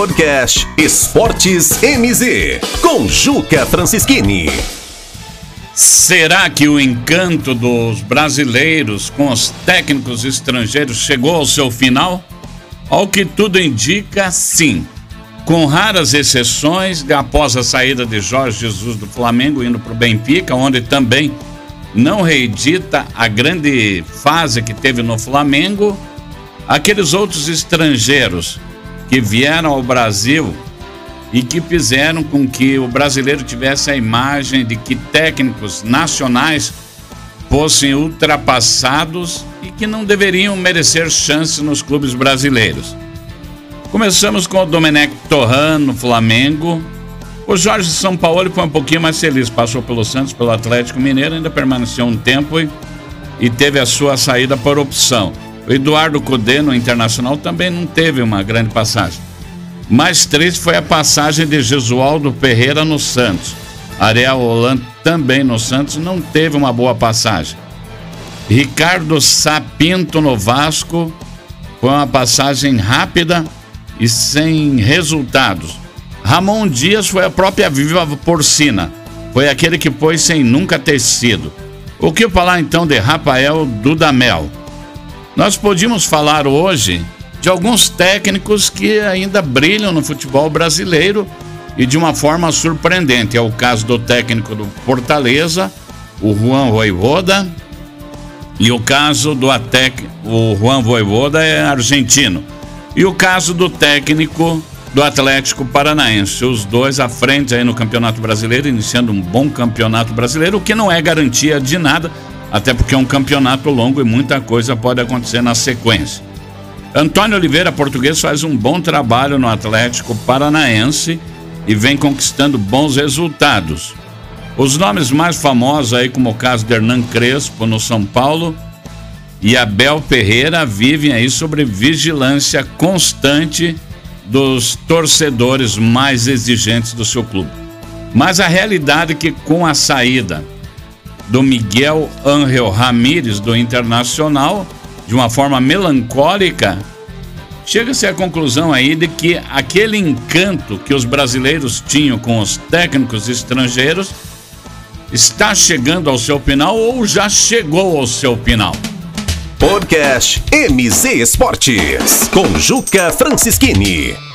Podcast Esportes MZ, com Juca Francischini. Será que o encanto dos brasileiros com os técnicos estrangeiros chegou ao seu final? Ao que tudo indica, sim. Com raras exceções, após a saída de Jorge Jesus do Flamengo indo para o Benfica, onde também não reedita a grande fase que teve no Flamengo, aqueles outros estrangeiros que vieram ao Brasil e que fizeram com que o brasileiro tivesse a imagem de que técnicos nacionais fossem ultrapassados e que não deveriam merecer chance nos clubes brasileiros. Começamos com o Domenech Torran no Flamengo. O Jorge São Paulo foi um pouquinho mais feliz, passou pelo Santos, pelo Atlético Mineiro, ainda permaneceu um tempo e, e teve a sua saída por opção. O Eduardo Cudê no Internacional também não teve uma grande passagem. Mais triste foi a passagem de Jesualdo Ferreira no Santos. Ariel Holanda também no Santos não teve uma boa passagem. Ricardo Sapinto no Vasco foi uma passagem rápida e sem resultados. Ramon Dias foi a própria viva porcina. Foi aquele que foi sem nunca ter sido. O que falar então de Rafael Dudamel? Nós podíamos falar hoje de alguns técnicos que ainda brilham no futebol brasileiro e de uma forma surpreendente. É o caso do técnico do Fortaleza, o Juan Voivoda, e o caso do Atec, o Juan Voivoda é argentino. E o caso do técnico do Atlético Paranaense, os dois à frente aí no Campeonato Brasileiro, iniciando um bom Campeonato Brasileiro, o que não é garantia de nada, até porque é um campeonato longo e muita coisa pode acontecer na sequência. Antônio Oliveira, português, faz um bom trabalho no Atlético Paranaense e vem conquistando bons resultados. Os nomes mais famosos aí, como o caso de Hernan Crespo no São Paulo e Abel Ferreira, vivem aí sobre vigilância constante dos torcedores mais exigentes do seu clube. Mas a realidade é que com a saída do Miguel Ángel Ramírez do Internacional, de uma forma melancólica, chega-se à conclusão aí de que aquele encanto que os brasileiros tinham com os técnicos estrangeiros está chegando ao seu final ou já chegou ao seu final. Podcast MZ Esportes com Juca Francischini.